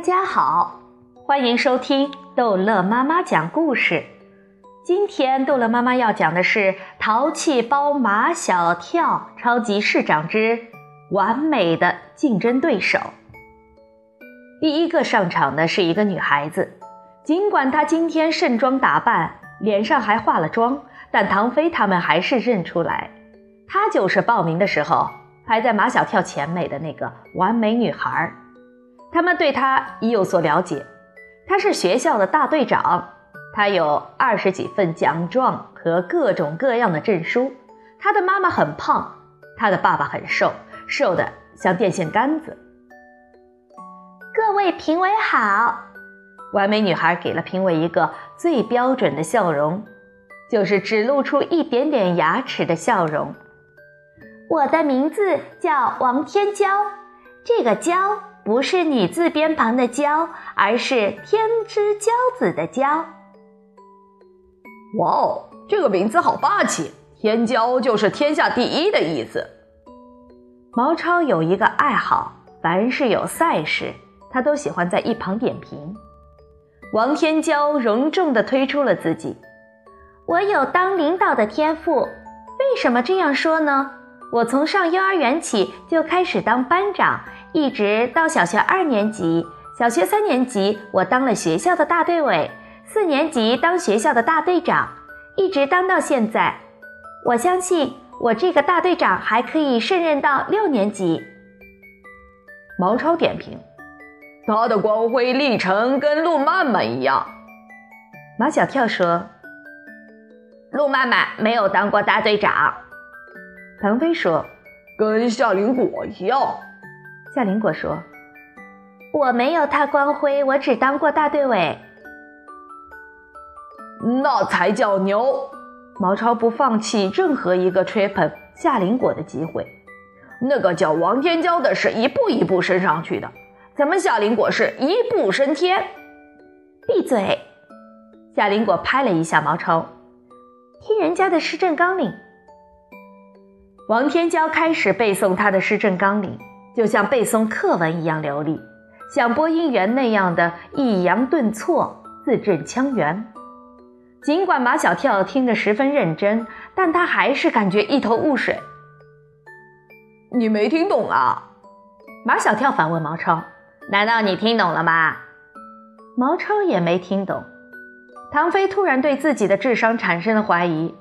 大家好，欢迎收听逗乐妈妈讲故事。今天逗乐妈妈要讲的是《淘气包马小跳超级市长之完美的竞争对手》。第一个上场的是一个女孩子，尽管她今天盛装打扮，脸上还化了妆，但唐飞他们还是认出来，她就是报名的时候排在马小跳前面的那个完美女孩。他们对他已有所了解，他是学校的大队长，他有二十几份奖状和各种各样的证书。他的妈妈很胖，他的爸爸很瘦，瘦的像电线杆子。各位评委好，完美女孩给了评委一个最标准的笑容，就是只露出一点点牙齿的笑容。我的名字叫王天娇，这个娇。不是女字边旁的“娇”，而是天之骄子的“骄”。哇哦，这个名字好霸气！天骄就是天下第一的意思。毛超有一个爱好，凡是有赛事，他都喜欢在一旁点评。王天骄隆重地推出了自己：“我有当领导的天赋。为什么这样说呢？我从上幼儿园起就开始当班长。”一直到小学二年级，小学三年级我当了学校的大队委，四年级当学校的大队长，一直当到现在。我相信我这个大队长还可以胜任到六年级。毛超点评：他的光辉历程跟陆曼曼一样。马小跳说：陆曼曼没有当过大队长。腾飞说：跟夏林果一样。夏林果说：“我没有他光辉，我只当过大队委。那才叫牛！”毛超不放弃任何一个吹捧夏林果的机会。那个叫王天骄的是一步一步升上去的，咱们夏林果是一步升天。闭嘴！夏林果拍了一下毛超，听人家的施政纲领。王天骄开始背诵他的施政纲领。就像背诵课文一样流利，像播音员那样的抑扬顿挫、字正腔圆。尽管马小跳听得十分认真，但他还是感觉一头雾水。你没听懂啊？马小跳反问毛超：“难道你听懂了吗？”毛超也没听懂。唐飞突然对自己的智商产生了怀疑：“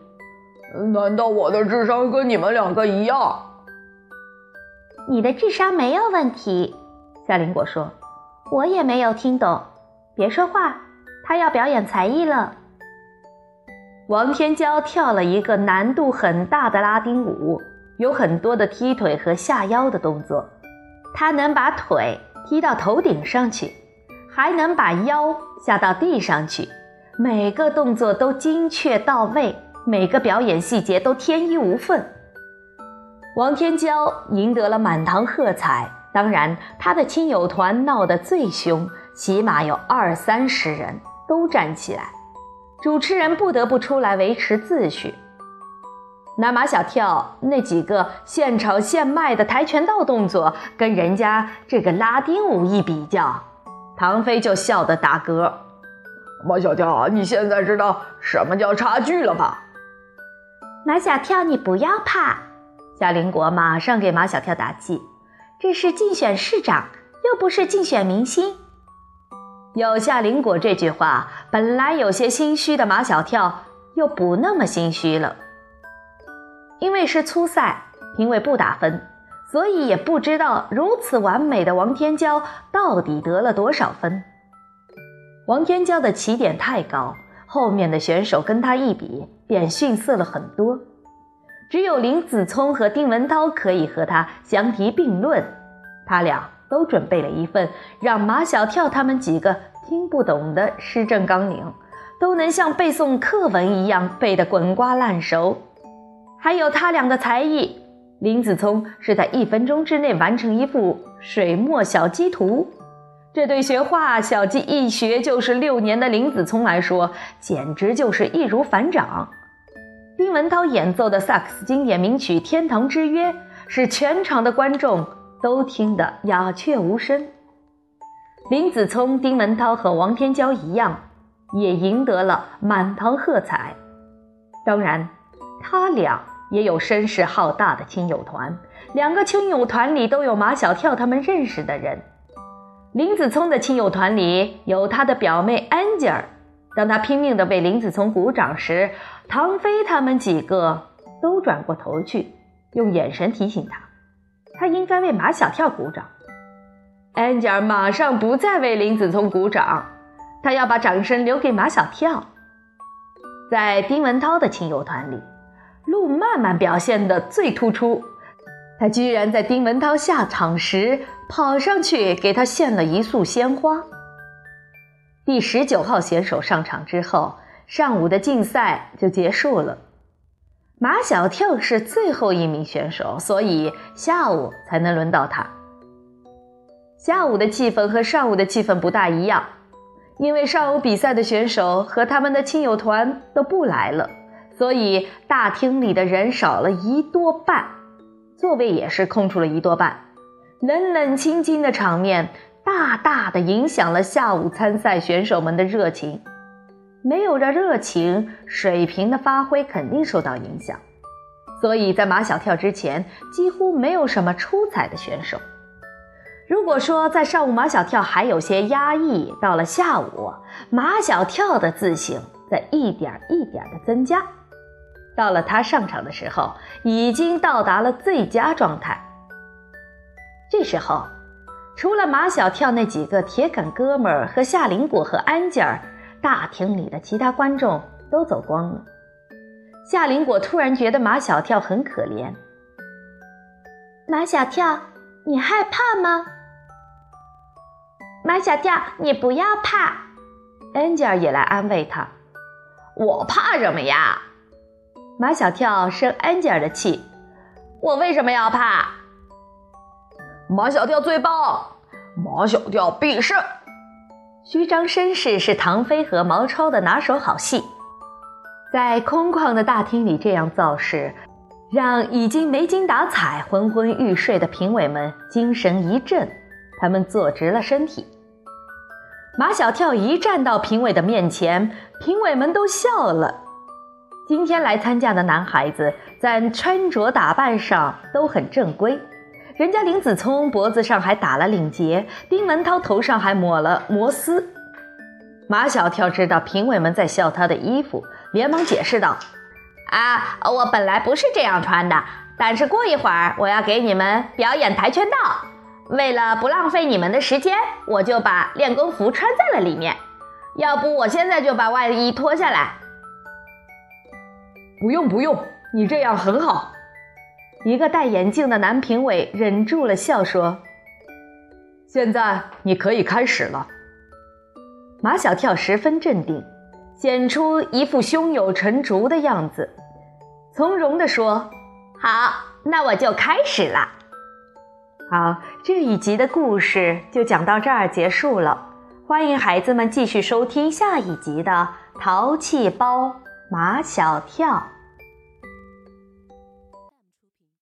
难道我的智商跟你们两个一样？”你的智商没有问题，夏林果说：“我也没有听懂。”别说话，他要表演才艺了。王天娇跳了一个难度很大的拉丁舞，有很多的踢腿和下腰的动作。他能把腿踢到头顶上去，还能把腰下到地上去，每个动作都精确到位，每个表演细节都天衣无缝。王天娇赢得了满堂喝彩，当然，他的亲友团闹得最凶，起码有二三十人都站起来，主持人不得不出来维持秩序。拿马小跳那几个现炒现卖的跆拳道动作跟人家这个拉丁舞一比较，唐飞就笑得打嗝。马小跳，你现在知道什么叫差距了吧？马小跳，你不要怕。夏林果马上给马小跳打气：“这是竞选市长，又不是竞选明星。”有夏林果这句话，本来有些心虚的马小跳又不那么心虚了。因为是初赛，评委不打分，所以也不知道如此完美的王天骄到底得了多少分。王天骄的起点太高，后面的选手跟他一比，便逊色了很多。只有林子聪和丁文涛可以和他相提并论，他俩都准备了一份让马小跳他们几个听不懂的施政纲领，都能像背诵课文一样背得滚瓜烂熟。还有他俩的才艺，林子聪是在一分钟之内完成一幅水墨小鸡图，这对学画小鸡一学就是六年的林子聪来说，简直就是易如反掌。丁文涛演奏的萨克斯经典名曲《天堂之约》，使全场的观众都听得鸦雀无声。林子聪、丁文涛和王天娇一样，也赢得了满堂喝彩。当然，他俩也有声势浩大的亲友团，两个亲友团里都有马小跳他们认识的人。林子聪的亲友团里有他的表妹安吉尔。当他拼命地为林子聪鼓掌时，唐飞他们几个都转过头去，用眼神提醒他，他应该为马小跳鼓掌。安吉尔马上不再为林子聪鼓掌，他要把掌声留给马小跳。在丁文涛的亲友团里，陆曼曼表现得最突出，他居然在丁文涛下场时跑上去给他献了一束鲜花。第十九号选手上场之后，上午的竞赛就结束了。马小跳是最后一名选手，所以下午才能轮到他。下午的气氛和上午的气氛不大一样，因为上午比赛的选手和他们的亲友团都不来了，所以大厅里的人少了一多半，座位也是空出了一多半，冷冷清清的场面大大的影响了下午参赛选手们的热情。没有了热情，水平的发挥肯定受到影响，所以在马小跳之前，几乎没有什么出彩的选手。如果说在上午马小跳还有些压抑，到了下午，马小跳的自信在一点一点的增加。到了他上场的时候，已经到达了最佳状态。这时候，除了马小跳那几个铁杆哥们儿和夏林果和安吉尔，大厅里的其他观众都走光了。夏林果突然觉得马小跳很可怜。马小跳，你害怕吗？马小跳，你不要怕，安吉尔也来安慰他。我怕什么呀？马小跳生安吉尔的气。我为什么要怕？马小跳最棒，马小跳必胜。虚张声势是唐飞和毛超的拿手好戏，在空旷的大厅里这样造势，让已经没精打采、昏昏欲睡的评委们精神一振，他们坐直了身体。马小跳一站到评委的面前，评委们都笑了。今天来参加的男孩子在穿着打扮上都很正规，人家林子聪脖子上还打了领结，丁文涛头上还抹了摩丝。马小跳知道评委们在笑他的衣服，连忙解释道：“啊，我本来不是这样穿的，但是过一会儿我要给你们表演跆拳道。”为了不浪费你们的时间，我就把练功服穿在了里面。要不我现在就把外衣脱下来。不用不用，你这样很好。一个戴眼镜的男评委忍住了笑说：“现在你可以开始了。”马小跳十分镇定，显出一副胸有成竹的样子，从容地说：“好，那我就开始了。”好，这一集的故事就讲到这儿结束了。欢迎孩子们继续收听下一集的《淘气包马小跳》。